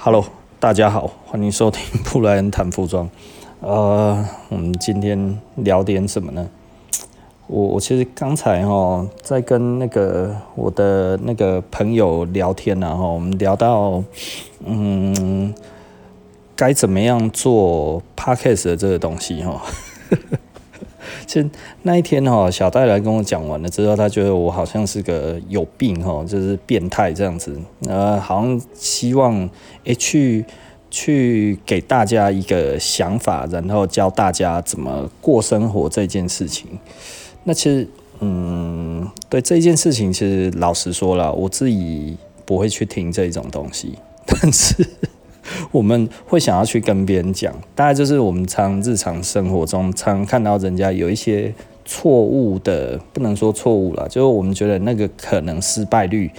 Hello，大家好，欢迎收听布莱恩谈服装。呃，我们今天聊点什么呢？我我其实刚才哈在跟那个我的那个朋友聊天然后我们聊到嗯该怎么样做 Podcast 的这个东西哈。其实那一天哈，小戴来跟我讲完了之后，他觉得我好像是个有病哈，就是变态这样子。呃，好像希望诶、去去给大家一个想法，然后教大家怎么过生活这件事情。那其实，嗯，对这件事情，其实老实说了，我自己不会去听这种东西，但是。我们会想要去跟别人讲，大概就是我们常日常生活中常看到人家有一些错误的，不能说错误了，就是我们觉得那个可能失败率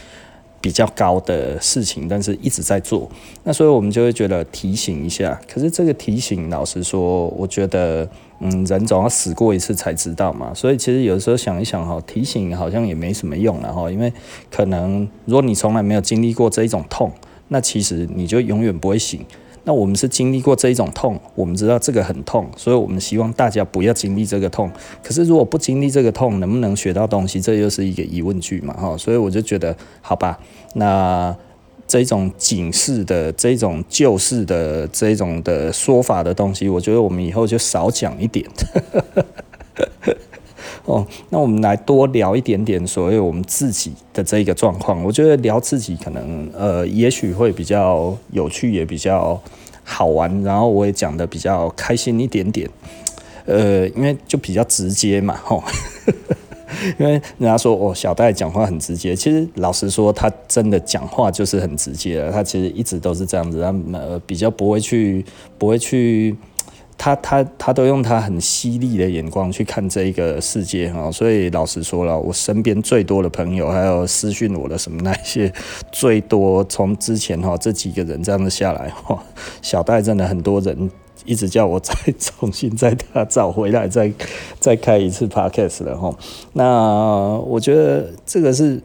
比较高的事情，但是一直在做，那所以我们就会觉得提醒一下。可是这个提醒，老实说，我觉得，嗯，人总要死过一次才知道嘛。所以其实有时候想一想哈，提醒好像也没什么用了哈，因为可能如果你从来没有经历过这一种痛。那其实你就永远不会醒。那我们是经历过这一种痛，我们知道这个很痛，所以我们希望大家不要经历这个痛。可是如果不经历这个痛，能不能学到东西？这又是一个疑问句嘛，哈。所以我就觉得，好吧，那这种警示的、这种救世的、这种的说法的东西，我觉得我们以后就少讲一点。哦，那我们来多聊一点点所谓我们自己的这一个状况。我觉得聊自己可能呃，也许会比较有趣，也比较好玩，然后我也讲得比较开心一点点。呃，因为就比较直接嘛，吼。因为人家说哦，小戴讲话很直接，其实老实说，他真的讲话就是很直接的。他其实一直都是这样子，他呃比较不会去，不会去。他他他都用他很犀利的眼光去看这一个世界哈，所以老实说了，我身边最多的朋友，还有私讯我的什么那些，最多从之前哈这几个人这样子下来哈，小戴真的很多人一直叫我再重新再他找回来，再再开一次 podcast 了哈。那我觉得这个是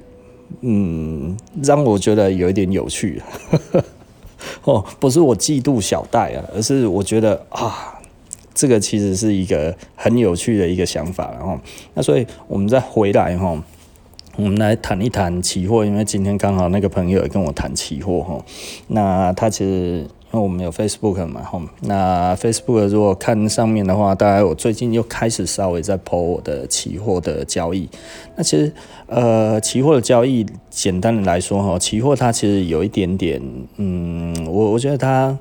嗯，让我觉得有一点有趣哦，不是我嫉妒小戴啊，而是我觉得啊。这个其实是一个很有趣的一个想法，然后，那所以我们再回来哈，我们来谈一谈期货，因为今天刚好那个朋友也跟我谈期货哈，那他其实因为我们有 Facebook 嘛哈，那 Facebook 如果看上面的话，大概我最近又开始稍微在 po 我的期货的交易，那其实呃，期货的交易简单的来说哈，期货它其实有一点点，嗯，我我觉得它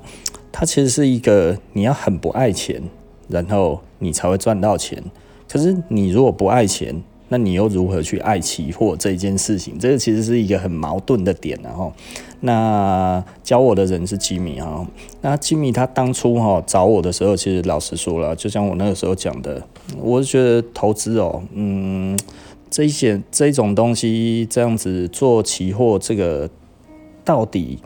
它其实是一个你要很不爱钱。然后你才会赚到钱。可是你如果不爱钱，那你又如何去爱期货这一件事情？这个其实是一个很矛盾的点。然后，那教我的人是吉米哈。那吉米他当初哈找我的时候，其实老实说了，就像我那个时候讲的，我是觉得投资哦，嗯，这一些这种东西这样子做期货，这个到底，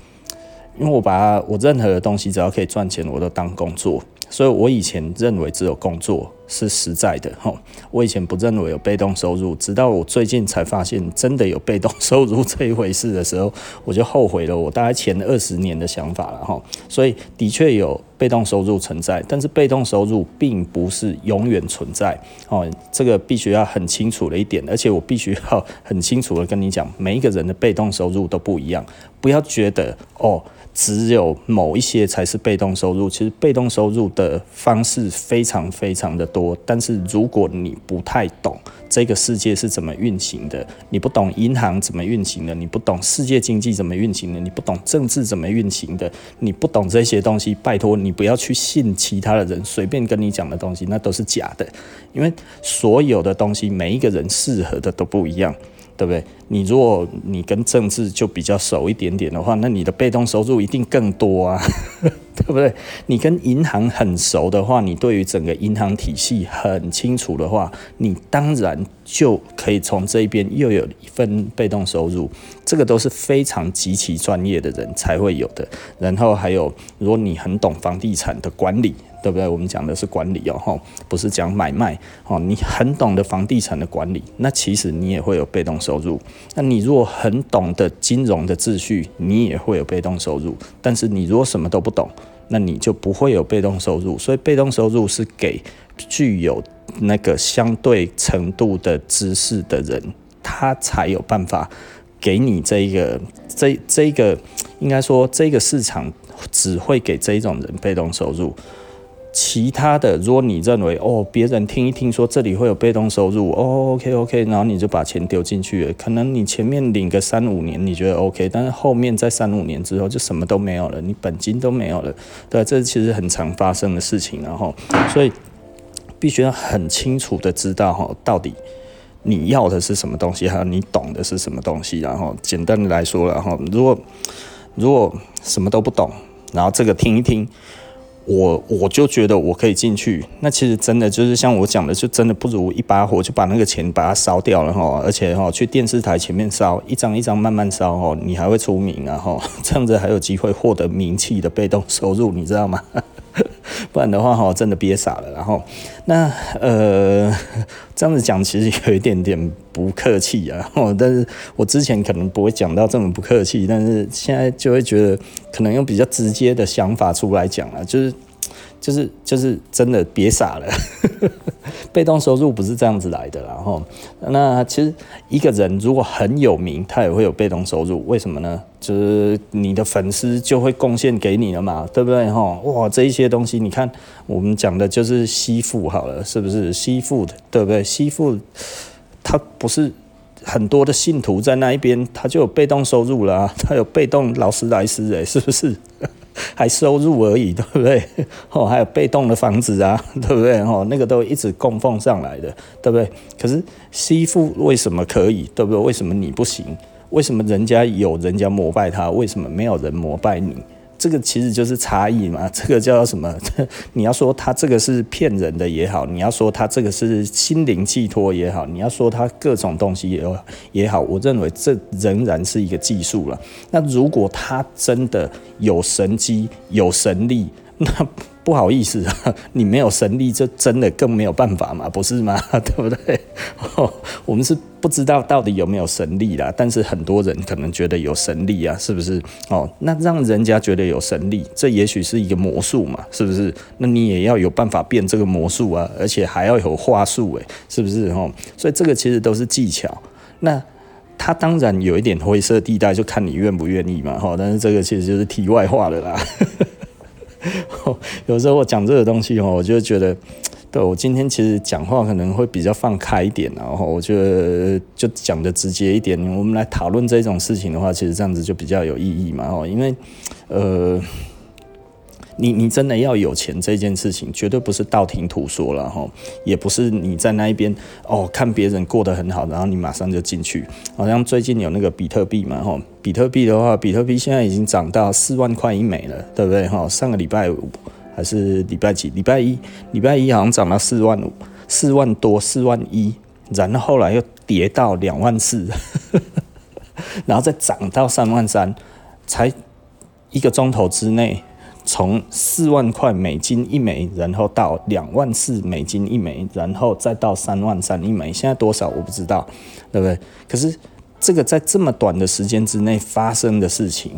因为我把我任何的东西只要可以赚钱，我都当工作。所以我以前认为只有工作是实在的，吼，我以前不认为有被动收入，直到我最近才发现真的有被动收入这一回事的时候，我就后悔了我大概前二十年的想法了，吼。所以的确有被动收入存在，但是被动收入并不是永远存在，哦，这个必须要很清楚的一点，而且我必须要很清楚的跟你讲，每一个人的被动收入都不一样，不要觉得哦。只有某一些才是被动收入，其实被动收入的方式非常非常的多。但是如果你不太懂这个世界是怎么运行的，你不懂银行怎么运行的，你不懂世界经济怎么运行的，你不懂政治怎么运行的，你不懂这些东西，拜托你不要去信其他的人随便跟你讲的东西，那都是假的。因为所有的东西，每一个人适合的都不一样。对不对？你如果你跟政治就比较熟一点点的话，那你的被动收入一定更多啊，对不对？你跟银行很熟的话，你对于整个银行体系很清楚的话，你当然就可以从这边又有一份被动收入。这个都是非常极其专业的人才会有的。然后还有，如果你很懂房地产的管理。对不对？我们讲的是管理哦，不是讲买卖哦。你很懂得房地产的管理，那其实你也会有被动收入。那你如果很懂得金融的秩序，你也会有被动收入。但是你如果什么都不懂，那你就不会有被动收入。所以被动收入是给具有那个相对程度的知识的人，他才有办法给你这一个这这一个，应该说这个市场只会给这一种人被动收入。其他的，如果你认为哦，别人听一听说这里会有被动收入，哦，OK OK，然后你就把钱丢进去了，可能你前面领个三五年你觉得 OK，但是后面在三五年之后就什么都没有了，你本金都没有了，对，这其实很常发生的事情，然后所以必须要很清楚的知道哈，到底你要的是什么东西，还有你懂的是什么东西，然后简单的来说，然后如果如果什么都不懂，然后这个听一听。我我就觉得我可以进去，那其实真的就是像我讲的，就真的不如一把火就把那个钱把它烧掉了哈，而且哈去电视台前面烧一张一张慢慢烧哈，你还会出名啊哈，这样子还有机会获得名气的被动收入，你知道吗？不然的话哈，真的憋傻了。然后那呃这样子讲其实有一点点不客气啊，但是我之前可能不会讲到这么不客气，但是现在就会觉得可能用比较直接的想法出来讲了，就是。就是就是真的别傻了，被动收入不是这样子来的，然后那其实一个人如果很有名，他也会有被动收入，为什么呢？就是你的粉丝就会贡献给你了嘛，对不对？哈，哇，这一些东西，你看我们讲的就是吸附好了，是不是吸附的，对不对？吸附他不是很多的信徒在那一边，他就有被动收入了啊，他有被动劳斯莱斯诶，是不是？还收入而已，对不对？哦，还有被动的房子啊，对不对？哦，那个都一直供奉上来的，对不对？可是吸附为什么可以，对不对？为什么你不行？为什么人家有人家膜拜他，为什么没有人膜拜你？这个其实就是差异嘛，这个叫什么？你要说他这个是骗人的也好，你要说他这个是心灵寄托也好，你要说他各种东西也也好，我认为这仍然是一个技术了。那如果他真的有神机、有神力，那不好意思啊，你没有神力，这真的更没有办法嘛，不是吗？对不对？我们是不知道到底有没有神力啦，但是很多人可能觉得有神力啊，是不是？哦，那让人家觉得有神力，这也许是一个魔术嘛，是不是？那你也要有办法变这个魔术啊，而且还要有话术诶，是不是？哦，所以这个其实都是技巧。那他当然有一点灰色地带，就看你愿不愿意嘛，哈。但是这个其实就是题外话了啦。有时候我讲这个东西哦，我就觉得，对，我今天其实讲话可能会比较放开一点，然后我觉得就讲的直接一点。我们来讨论这种事情的话，其实这样子就比较有意义嘛，哦，因为呃。你你真的要有钱这件事情，绝对不是道听途说了哈，也不是你在那一边哦看别人过得很好，然后你马上就进去。好像最近有那个比特币嘛哈，比特币的话，比特币现在已经涨到四万块一枚了，对不对哈？上个礼拜五还是礼拜几？礼拜一，礼拜一好像涨到四万五，四万多，四万一，然后后来又跌到两万四，然后再涨到三万三，才一个钟头之内。从四万块美金一枚，然后到两万四美金一枚，然后再到三万三一枚，现在多少我不知道，对不对？可是这个在这么短的时间之内发生的事情，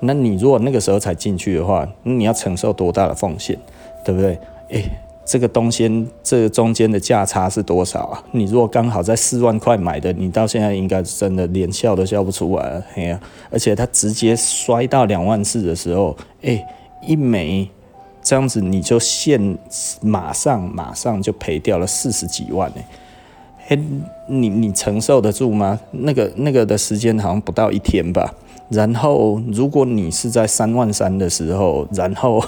那你如果那个时候才进去的话，你要承受多大的风险，对不对？诶，这个东西这个中间的价差是多少啊？你如果刚好在四万块买的，你到现在应该真的连笑都笑不出来了，嘿呀！而且它直接摔到两万四的时候，诶。一枚这样子，你就现马上马上就赔掉了四十几万呢？嘿，你你承受得住吗？那个那个的时间好像不到一天吧。然后，如果你是在三万三的时候，然后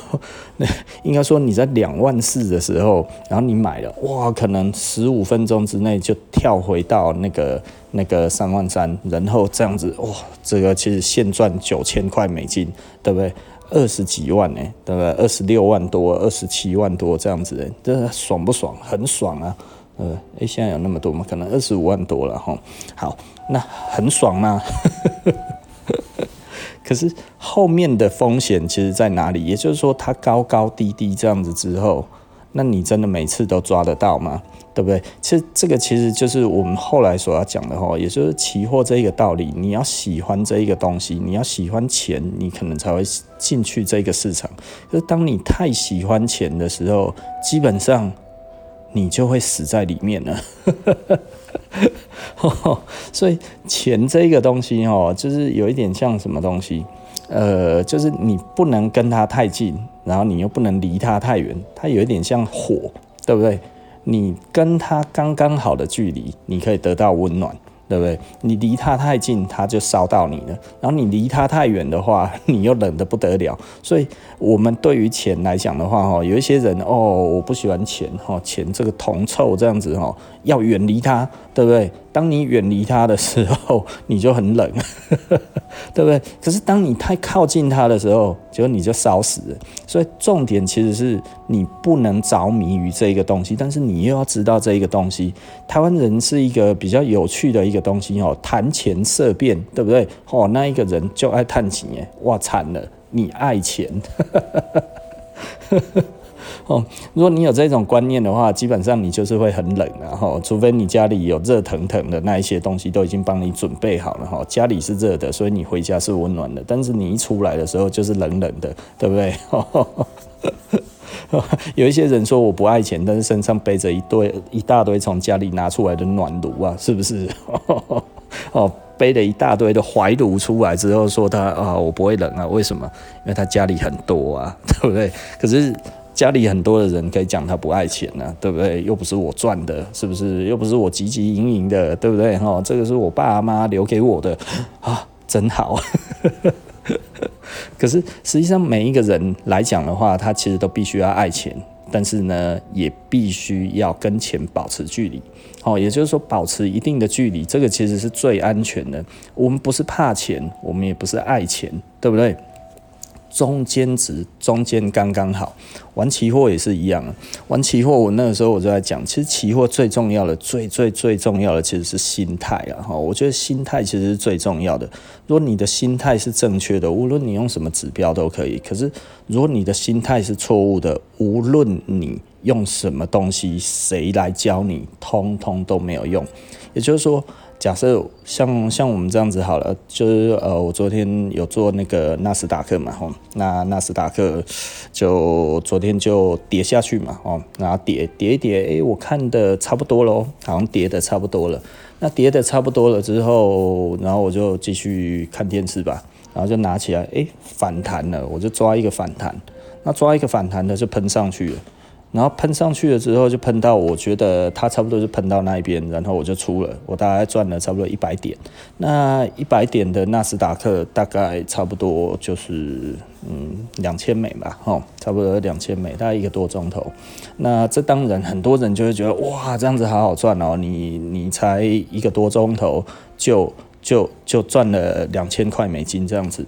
那 应该说你在两万四的时候，然后你买了，哇，可能十五分钟之内就跳回到那个那个三万三，然后这样子，哇，这个其实现赚九千块美金，对不对？二十几万呢，对不对？二十六万多，二十七万多这样子，这爽不爽？很爽啊！呃，诶，现在有那么多吗？可能二十五万多了哈。好，那很爽吗？可是后面的风险其实在哪里？也就是说，它高高低低这样子之后，那你真的每次都抓得到吗？对不对？其实这个其实就是我们后来所要讲的哈，也就是期货这一个道理。你要喜欢这一个东西，你要喜欢钱，你可能才会进去这个市场。可是当你太喜欢钱的时候，基本上你就会死在里面了。所以钱这个东西哦，就是有一点像什么东西？呃，就是你不能跟它太近，然后你又不能离它太远。它有一点像火，对不对？你跟它刚刚好的距离，你可以得到温暖，对不对？你离它太近，它就烧到你了。然后你离它太远的话，你又冷得不得了。所以，我们对于钱来讲的话，哈，有一些人哦，我不喜欢钱，哈，钱这个铜臭这样子，哈，要远离它，对不对？当你远离它的时候，你就很冷，对不对？可是当你太靠近它的时候，结果你就烧死了。所以重点其实是你不能着迷于这一个东西，但是你又要知道这一个东西。台湾人是一个比较有趣的一个东西哦，谈钱色变，对不对？哦，那一个人就爱谈钱耶，哇惨了，你爱钱。哦，如果你有这种观念的话，基本上你就是会很冷啊。哈，除非你家里有热腾腾的那一些东西都已经帮你准备好了哈，家里是热的，所以你回家是温暖的。但是你一出来的时候就是冷冷的，对不对？有一些人说我不爱钱，但是身上背着一堆一大堆从家里拿出来的暖炉啊，是不是？哦，背了一大堆的怀炉出来之后说他啊，我不会冷啊，为什么？因为他家里很多啊，对不对？可是。家里很多的人可以讲他不爱钱呢、对不对？又不是我赚的，是不是？又不是我汲汲营营的，对不对？哈，这个是我爸妈留给我的啊，真好。可是实际上每一个人来讲的话，他其实都必须要爱钱，但是呢，也必须要跟钱保持距离。哦，也就是说保持一定的距离，这个其实是最安全的。我们不是怕钱，我们也不是爱钱，对不对？中间值，中间刚刚好。玩期货也是一样，玩期货，我那个时候我就在讲，其实期货最重要的、最最最重要的其实是心态啊！哈，我觉得心态其实是最重要的。如果你的心态是正确的，无论你用什么指标都可以。可是如果你的心态是错误的，无论你用什么东西，谁来教你，通通都没有用。也就是说。假设像像我们这样子好了，就是呃，我昨天有做那个纳斯达克嘛，吼，那纳斯达克就昨天就跌下去嘛，哦，然后跌跌一跌，诶，我看的差不多咯，好像跌的差不多了。那跌的差不多了之后，然后我就继续看电视吧，然后就拿起来，诶，反弹了，我就抓一个反弹，那抓一个反弹的就喷上去了。然后喷上去了之后，就喷到我觉得它差不多就喷到那一边，然后我就出了，我大概赚了差不多一百点。那一百点的纳斯达克大概差不多就是嗯两千美吧，哦，差不多两千美，大概一个多钟头。那这当然很多人就会觉得哇，这样子好好赚哦，你你才一个多钟头就就就赚了两千块美金这样子。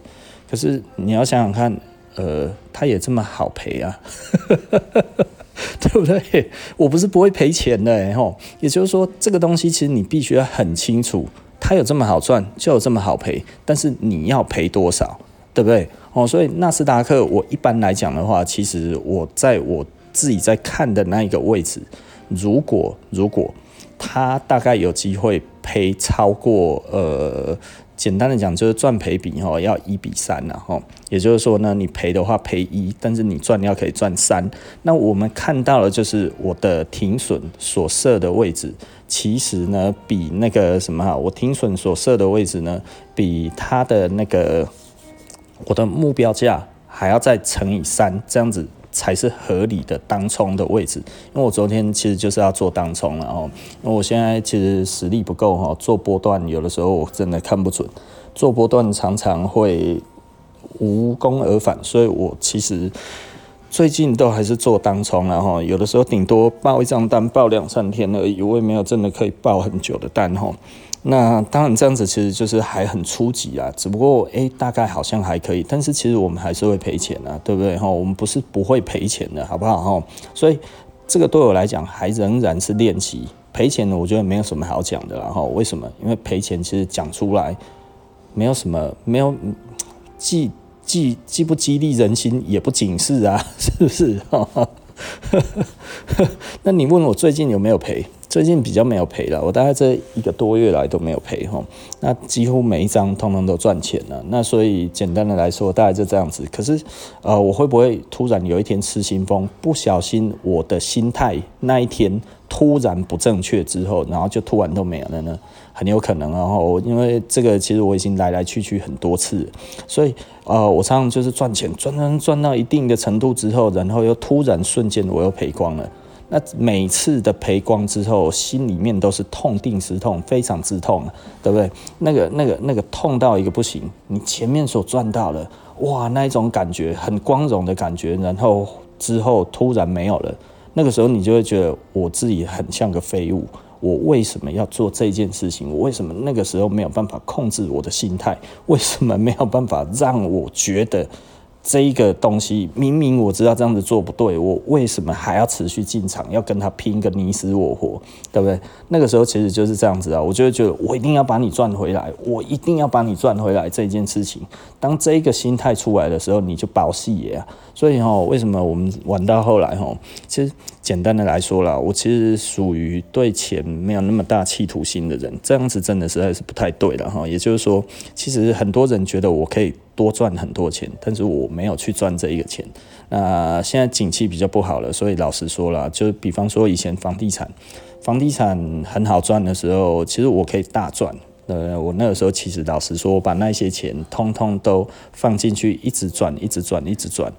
可是你要想想看，呃，它也这么好赔啊。对不对？我不是不会赔钱的，吼。也就是说，这个东西其实你必须要很清楚，它有这么好赚，就有这么好赔。但是你要赔多少，对不对？哦，所以纳斯达克，我一般来讲的话，其实我在我自己在看的那一个位置，如果如果它大概有机会赔超过呃。简单的讲，就是赚赔比哈要一比三了哈，也就是说呢，你赔的话赔一，但是你赚要可以赚三。那我们看到了，就是我的停损所设的位置，其实呢比那个什么哈，我停损所设的位置呢，比它的那个我的目标价还要再乘以三，这样子。才是合理的当冲的位置，因为我昨天其实就是要做当冲了哦，因为我现在其实实力不够哈，做波段有的时候我真的看不准，做波段常常会无功而返，所以我其实最近都还是做当冲了哈，有的时候顶多报一张单报两三天而已，我也没有真的可以报很久的单哈。那当然这样子其实就是还很初级啊，只不过诶、大概好像还可以，但是其实我们还是会赔钱啊，对不对哈？我们不是不会赔钱的，好不好哈？所以这个对我来讲还仍然是练习赔钱的，我觉得没有什么好讲的啦哈。为什么？因为赔钱其实讲出来没有什么，没有既既既不激励人心，也不警示啊，是不是？那你问我最近有没有赔？最近比较没有赔了，我大概这一个多月来都没有赔哈。那几乎每一张通通都赚钱了。那所以简单的来说，大概就这样子。可是，呃，我会不会突然有一天吃心疯，不小心我的心态那一天突然不正确之后，然后就突然都没有了呢？很有可能。啊因为这个其实我已经来来去去很多次，所以呃，我常常就是赚钱赚赚赚到一定的程度之后，然后又突然瞬间我又赔光了。那每次的赔光之后，心里面都是痛定思痛，非常之痛，对不对？那个、那个、那个痛到一个不行。你前面所赚到了，哇，那一种感觉很光荣的感觉，然后之后突然没有了，那个时候你就会觉得我自己很像个废物。我为什么要做这件事情？我为什么那个时候没有办法控制我的心态？为什么没有办法让我觉得？这一个东西明明我知道这样子做不对，我为什么还要持续进场，要跟他拼个你死我活，对不对？那个时候其实就是这样子啊，我就会觉得我一定要把你赚回来，我一定要把你赚回来这件事情。当这一个心态出来的时候，你就保戏耶啊。所以哈，为什么我们玩到后来哈，其实简单的来说啦，我其实属于对钱没有那么大企图心的人，这样子真的实在是不太对了哈。也就是说，其实很多人觉得我可以。多赚很多钱，但是我没有去赚这一个钱。那现在景气比较不好了，所以老实说了，就比方说以前房地产，房地产很好赚的时候，其实我可以大赚。呃，我那个时候其实老实说，我把那些钱通通都放进去，一直赚，一直赚，一直赚。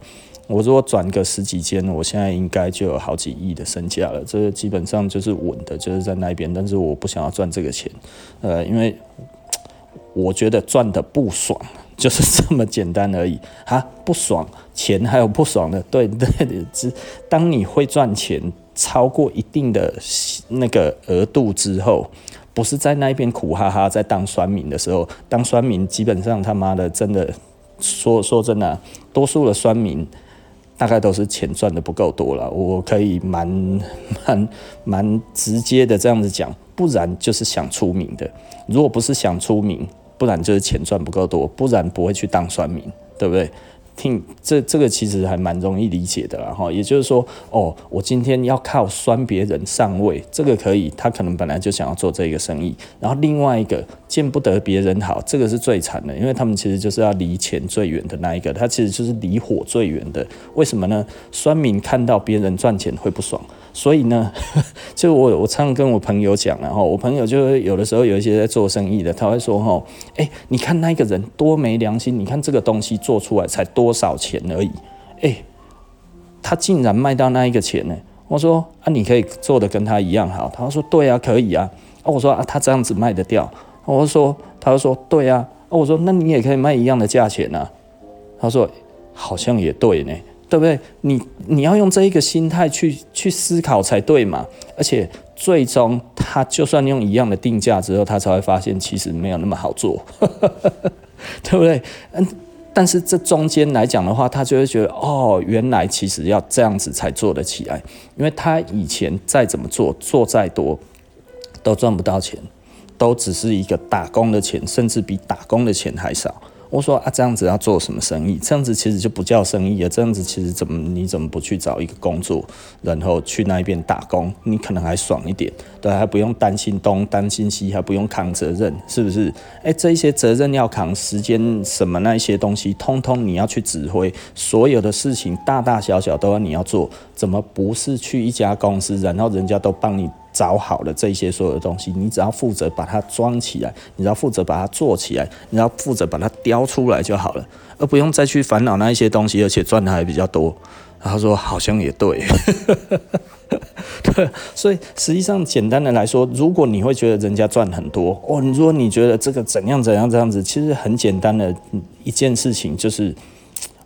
我如果转个十几间，我现在应该就有好几亿的身价了。这基本上就是稳的，就是在那边。但是我不想要赚这个钱，呃，因为我觉得赚的不爽。就是这么简单而已啊！不爽，钱还有不爽的，对对。只当你会赚钱超过一定的那个额度之后，不是在那边苦哈哈在当酸民的时候，当酸民基本上他妈的真的说说真的，多数的酸民大概都是钱赚的不够多了。我可以蛮 蛮蛮直接的这样子讲，不然就是想出名的。如果不是想出名，不然就是钱赚不够多，不然不会去当算命，对不对？听这这个其实还蛮容易理解的啦哈。也就是说，哦，我今天要靠酸别人上位，这个可以，他可能本来就想要做这个生意。然后另外一个见不得别人好，这个是最惨的，因为他们其实就是要离钱最远的那一个，他其实就是离火最远的。为什么呢？酸民看到别人赚钱会不爽。所以呢，就我我常常跟我朋友讲，然后我朋友就有的时候有一些在做生意的，他会说：“哈，哎，你看那个人多没良心！你看这个东西做出来才多多少钱而已，哎，他竟然卖到那一个钱呢？”我说：“啊，你可以做的跟他一样好。”他说：“对啊，可以啊。”啊，我说：“啊，他这样子卖得掉。”我说：“他说对啊。”啊，我说：“那你也可以卖一样的价钱啊。”他说：“好像也对呢。”对不对？你你要用这一个心态去去思考才对嘛。而且最终他就算用一样的定价之后，他才会发现其实没有那么好做，对不对？嗯，但是这中间来讲的话，他就会觉得哦，原来其实要这样子才做得起来，因为他以前再怎么做，做再多都赚不到钱，都只是一个打工的钱，甚至比打工的钱还少。我说啊，这样子要做什么生意？这样子其实就不叫生意啊。这样子其实怎么你怎么不去找一个工作，然后去那边打工？你可能还爽一点，对，还不用担心东担心西，还不用扛责任，是不是？哎，这一些责任要扛，时间什么那一些东西，通通你要去指挥，所有的事情大大小小都要你要做。怎么不是去一家公司，然后人家都帮你？找好了这些所有的东西，你只要负责把它装起来，你只要负责把它做起来，你要负责把它雕出来就好了，而不用再去烦恼那一些东西，而且赚的还比较多。他说好像也对，对，所以实际上简单的来说，如果你会觉得人家赚很多哦，如果你觉得这个怎样怎样这样子，其实很简单的一件事情就是，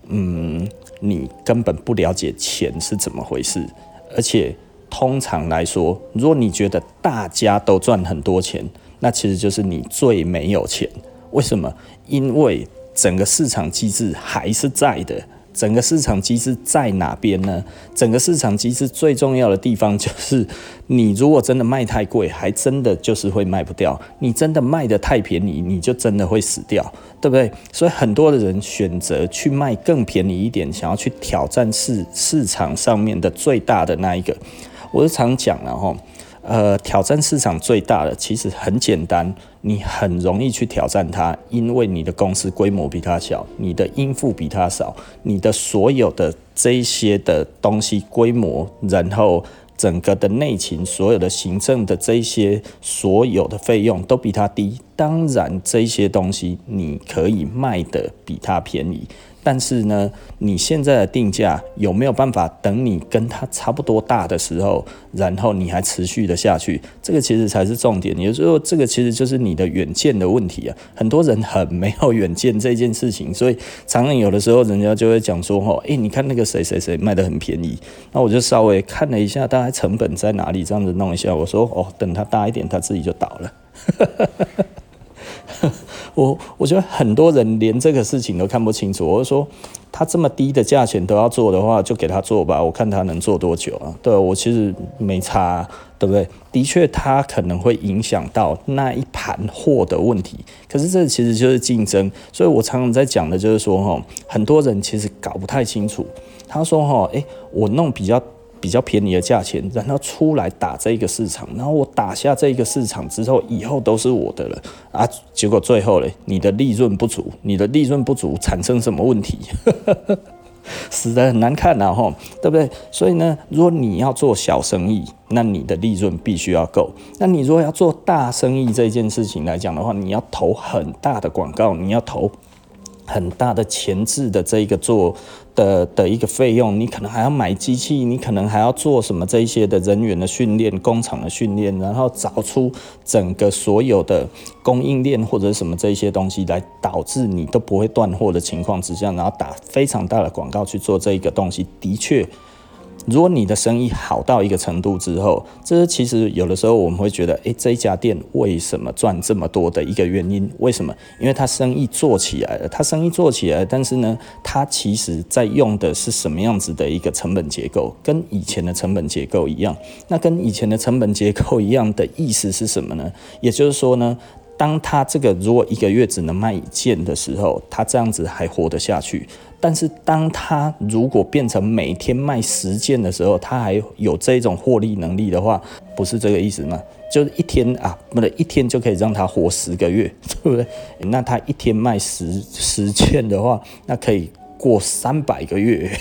嗯，你根本不了解钱是怎么回事，而且。通常来说，如果你觉得大家都赚很多钱，那其实就是你最没有钱。为什么？因为整个市场机制还是在的，整个市场机制在哪边呢？整个市场机制最重要的地方就是，你如果真的卖太贵，还真的就是会卖不掉；你真的卖得太便宜，你就真的会死掉，对不对？所以很多的人选择去卖更便宜一点，想要去挑战市市场上面的最大的那一个。我是常讲了哈。呃，挑战市场最大的其实很简单，你很容易去挑战它，因为你的公司规模比它小，你的应付比它少，你的所有的这些的东西规模，然后整个的内勤，所有的行政的这些所有的费用都比它低，当然这些东西你可以卖得比它便宜。但是呢，你现在的定价有没有办法等你跟它差不多大的时候，然后你还持续的下去？这个其实才是重点。也就是说，这个其实就是你的远见的问题啊。很多人很没有远见这件事情，所以常常有的时候人家就会讲说：“哦，诶，你看那个谁谁谁卖得很便宜。”那我就稍微看了一下，大概成本在哪里，这样子弄一下。我说：“哦，等它大一点，它自己就倒了。”我我觉得很多人连这个事情都看不清楚。我就说，他这么低的价钱都要做的话，就给他做吧。我看他能做多久啊？对，我其实没差，对不对？的确，他可能会影响到那一盘货的问题。可是这其实就是竞争。所以我常常在讲的就是说，哈，很多人其实搞不太清楚。他说，哈，诶，我弄比较。比较便宜的价钱，然后出来打这个市场，然后我打下这个市场之后，以后都是我的了啊！结果最后嘞，你的利润不足，你的利润不足产生什么问题？死得很难看呐，吼，对不对？所以呢，如果你要做小生意，那你的利润必须要够；那你如果要做大生意这件事情来讲的话，你要投很大的广告，你要投。很大的前置的这一个做的的一个费用，你可能还要买机器，你可能还要做什么这一些的人员的训练、工厂的训练，然后找出整个所有的供应链或者什么这一些东西，来导致你都不会断货的情况之下，然后打非常大的广告去做这一个东西，的确。如果你的生意好到一个程度之后，这其实有的时候我们会觉得，诶，这一家店为什么赚这么多的一个原因？为什么？因为他生意做起来了，他生意做起来，但是呢，他其实在用的是什么样子的一个成本结构？跟以前的成本结构一样。那跟以前的成本结构一样的意思是什么呢？也就是说呢，当他这个如果一个月只能卖一件的时候，他这样子还活得下去。但是，当他如果变成每天卖十件的时候，他还有这种获利能力的话，不是这个意思吗？就是一天啊，不对，一天就可以让他活十个月，对不对？那他一天卖十十件的话，那可以过三百个月。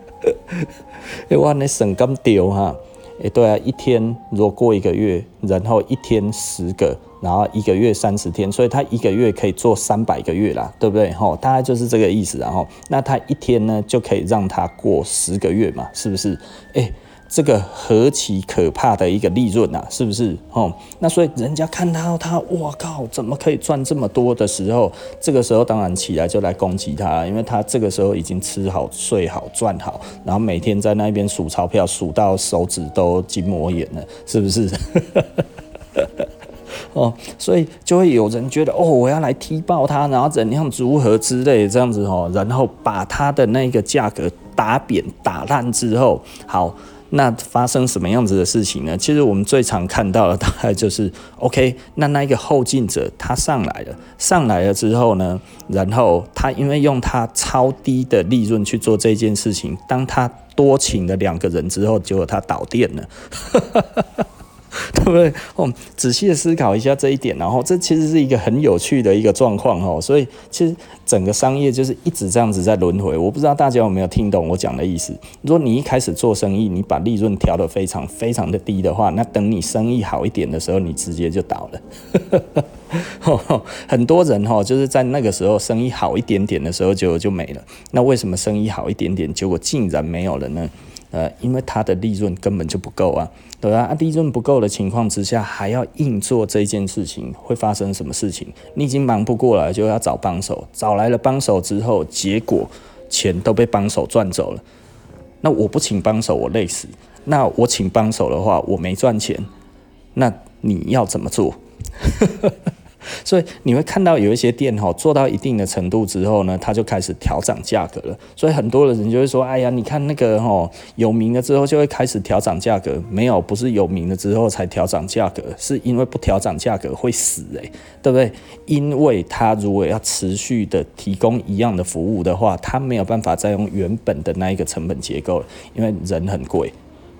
哎，哇，你省咁丢哈？哎，对啊，一天如果过一个月，然后一天十个。然后一个月三十天，所以他一个月可以做三百个月啦，对不对？吼，大概就是这个意思。然后，那他一天呢，就可以让他过十个月嘛，是不是？诶，这个何其可怕的一个利润啊，是不是？吼，那所以人家看到他，哇靠，怎么可以赚这么多的时候，这个时候当然起来就来攻击他，因为他这个时候已经吃好、睡好、赚好，然后每天在那边数钞票，数到手指都筋膜炎了，是不是？哦，所以就会有人觉得，哦，我要来踢爆它，然后怎样如何之类这样子哦，然后把它的那个价格打扁打烂之后，好，那发生什么样子的事情呢？其实我们最常看到的大概就是，OK，那那一个后进者他上来了，上来了之后呢，然后他因为用他超低的利润去做这件事情，当他多请了两个人之后，结果他倒店了。对不对？哦，仔细的思考一下这一点，然后这其实是一个很有趣的一个状况哦。所以其实整个商业就是一直这样子在轮回。我不知道大家有没有听懂我讲的意思。如果你一开始做生意，你把利润调得非常非常的低的话，那等你生意好一点的时候，你直接就倒了。很多人哈，就是在那个时候生意好一点点的时候就就没了。那为什么生意好一点点，结果竟然没有了呢？呃，因为它的利润根本就不够啊，对吧？啊，利润不够的情况之下，还要硬做这件事情，会发生什么事情？你已经忙不过来，就要找帮手，找来了帮手之后，结果钱都被帮手赚走了。那我不请帮手，我累死；那我请帮手的话，我没赚钱。那你要怎么做？所以你会看到有一些店哈，做到一定的程度之后呢，它就开始调涨价格了。所以很多的人就会说：“哎呀，你看那个哈，有名了之后就会开始调涨价格。”没有，不是有名了之后才调涨价格，是因为不调涨价格会死诶、对不对？因为他如果要持续的提供一样的服务的话，他没有办法再用原本的那一个成本结构了，因为人很贵，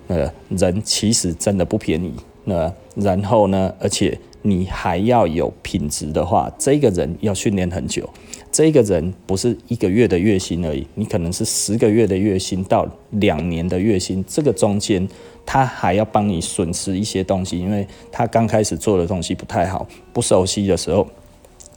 呃，人其实真的不便宜，那然后呢，而且。你还要有品质的话，这个人要训练很久。这个人不是一个月的月薪而已，你可能是十个月的月薪到两年的月薪。这个中间他还要帮你损失一些东西，因为他刚开始做的东西不太好，不熟悉的时候，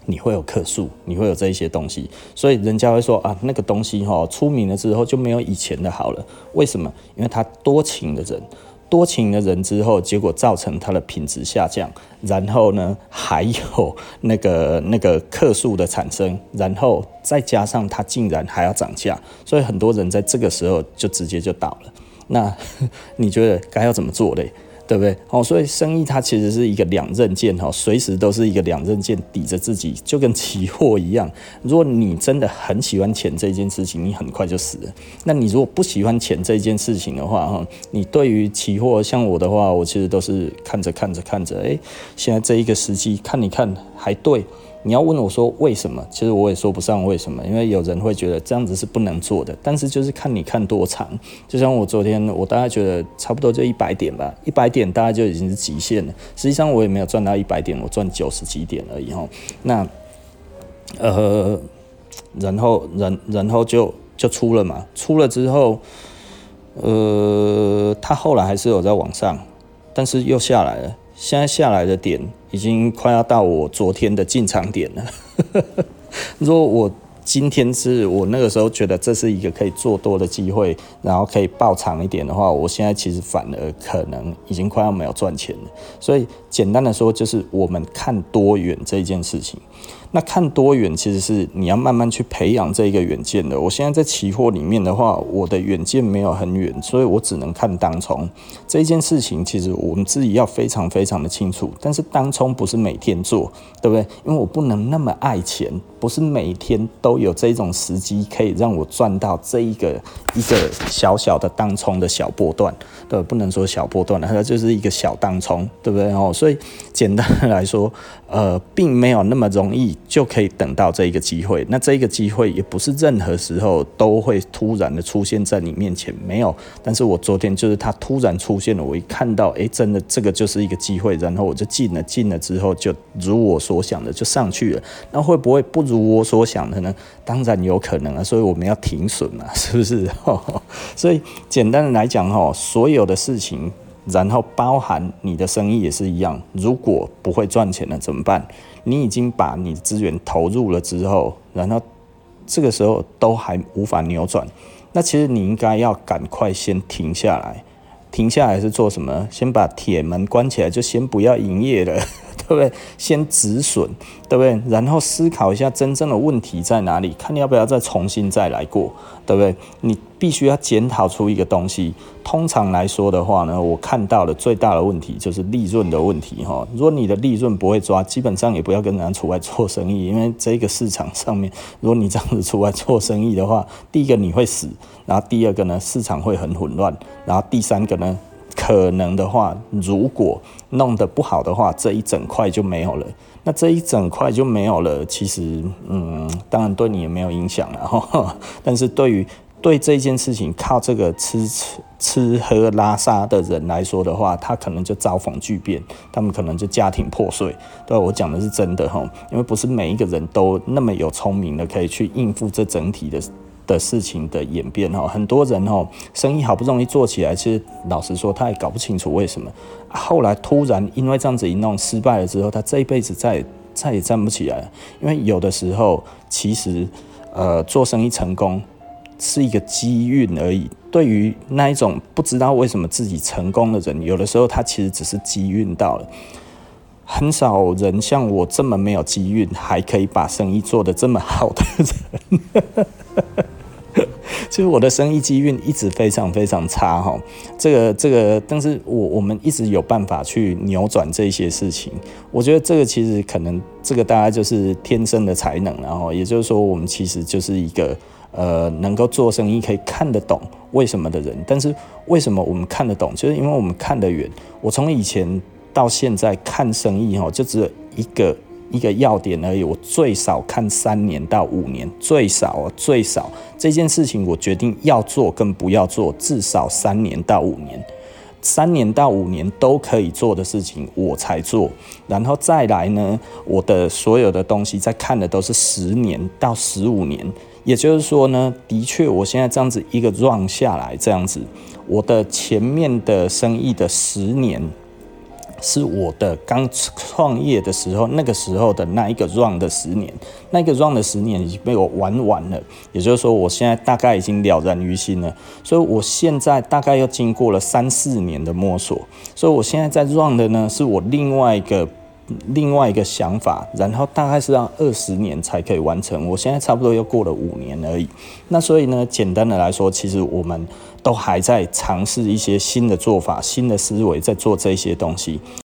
你会有客诉，你会有这一些东西，所以人家会说啊，那个东西哈出名了之后就没有以前的好了。为什么？因为他多请的人。多请了人之后，结果造成它的品质下降，然后呢，还有那个那个客数的产生，然后再加上它竟然还要涨价，所以很多人在这个时候就直接就倒了。那 你觉得该要怎么做嘞？对不对？哦，所以生意它其实是一个两刃剑哈，随时都是一个两刃剑抵着自己，就跟期货一样。如果你真的很喜欢钱这件事情，你很快就死了。那你如果不喜欢钱这件事情的话，哈，你对于期货像我的话，我其实都是看着看着看着，哎，现在这一个时机看一看还对。你要问我说为什么？其实我也说不上为什么，因为有人会觉得这样子是不能做的。但是就是看你看多长，就像我昨天，我大概觉得差不多就一百点吧，一百点大概就已经是极限了。实际上我也没有赚到一百点，我赚九十几点而已哈。那呃，然后然然后就就出了嘛，出了之后，呃，它后来还是有在往上，但是又下来了。现在下来的点已经快要到我昨天的进场点了。如果我今天是我那个时候觉得这是一个可以做多的机会，然后可以爆长一点的话，我现在其实反而可能已经快要没有赚钱了。所以简单的说，就是我们看多远这件事情。那看多远其实是你要慢慢去培养这一个远见的。我现在在期货里面的话，我的远见没有很远，所以我只能看当冲这件事情。其实我们自己要非常非常的清楚。但是当冲不是每天做，对不对？因为我不能那么爱钱，不是每天都有这种时机可以让我赚到这一个一个小小的当冲的小波段，对，不能说小波段了，它就是一个小当冲，对不对？哦，所以简单的来说，呃，并没有那么容易。就可以等到这一个机会，那这一个机会也不是任何时候都会突然的出现在你面前，没有。但是我昨天就是它突然出现了，我一看到，哎，真的这个就是一个机会，然后我就进了，进了之后就如我所想的就上去了。那会不会不如我所想的呢？当然有可能啊，所以我们要停损嘛，是不是？所以简单的来讲，哈，所有的事情，然后包含你的生意也是一样，如果不会赚钱了怎么办？你已经把你资源投入了之后，然后这个时候都还无法扭转，那其实你应该要赶快先停下来，停下来是做什么？先把铁门关起来，就先不要营业了。对不对？先止损，对不对？然后思考一下真正的问题在哪里，看你要不要再重新再来过，对不对？你必须要检讨出一个东西。通常来说的话呢，我看到的最大的问题就是利润的问题哈。如果你的利润不会抓，基本上也不要跟人家出来做生意，因为这个市场上面，如果你这样子出来做生意的话，第一个你会死，然后第二个呢，市场会很混乱，然后第三个呢，可能的话，如果弄得不好的话，这一整块就没有了。那这一整块就没有了，其实，嗯，当然对你也没有影响了哈。但是对于对这件事情靠这个吃吃吃喝拉撒的人来说的话，他可能就遭逢巨变，他们可能就家庭破碎。对，我讲的是真的哈，因为不是每一个人都那么有聪明的可以去应付这整体的。的事情的演变哈，很多人哈，生意好不容易做起来，其实老实说，他也搞不清楚为什么，后来突然因为这样子一弄失败了之后，他这一辈子再再也站不起来了。因为有的时候，其实呃，做生意成功是一个机运而已。对于那一种不知道为什么自己成功的人，有的时候他其实只是机运到了。很少人像我这么没有机运，还可以把生意做得这么好的人。其实我的生意机运一直非常非常差哈。这个这个，但是我我们一直有办法去扭转这些事情。我觉得这个其实可能这个大家就是天生的才能，然后也就是说，我们其实就是一个呃能够做生意可以看得懂为什么的人。但是为什么我们看得懂？就是因为我们看得远。我从以前到现在看生意哈，就只有一个。一个要点而已，我最少看三年到五年，最少最少这件事情我决定要做跟不要做，至少三年到五年，三年到五年都可以做的事情我才做，然后再来呢，我的所有的东西在看的都是十年到十五年，也就是说呢，的确我现在这样子一个 run 下来，这样子，我的前面的生意的十年。是我的刚创业的时候，那个时候的那一个 run 的十年，那个 run 的十年已经被我玩完了。也就是说，我现在大概已经了然于心了。所以，我现在大概又经过了三四年的摸索。所以，我现在在 run 的呢，是我另外一个另外一个想法，然后大概是要二十年才可以完成。我现在差不多又过了五年而已。那所以呢，简单的来说，其实我们。都还在尝试一些新的做法、新的思维，在做这些东西。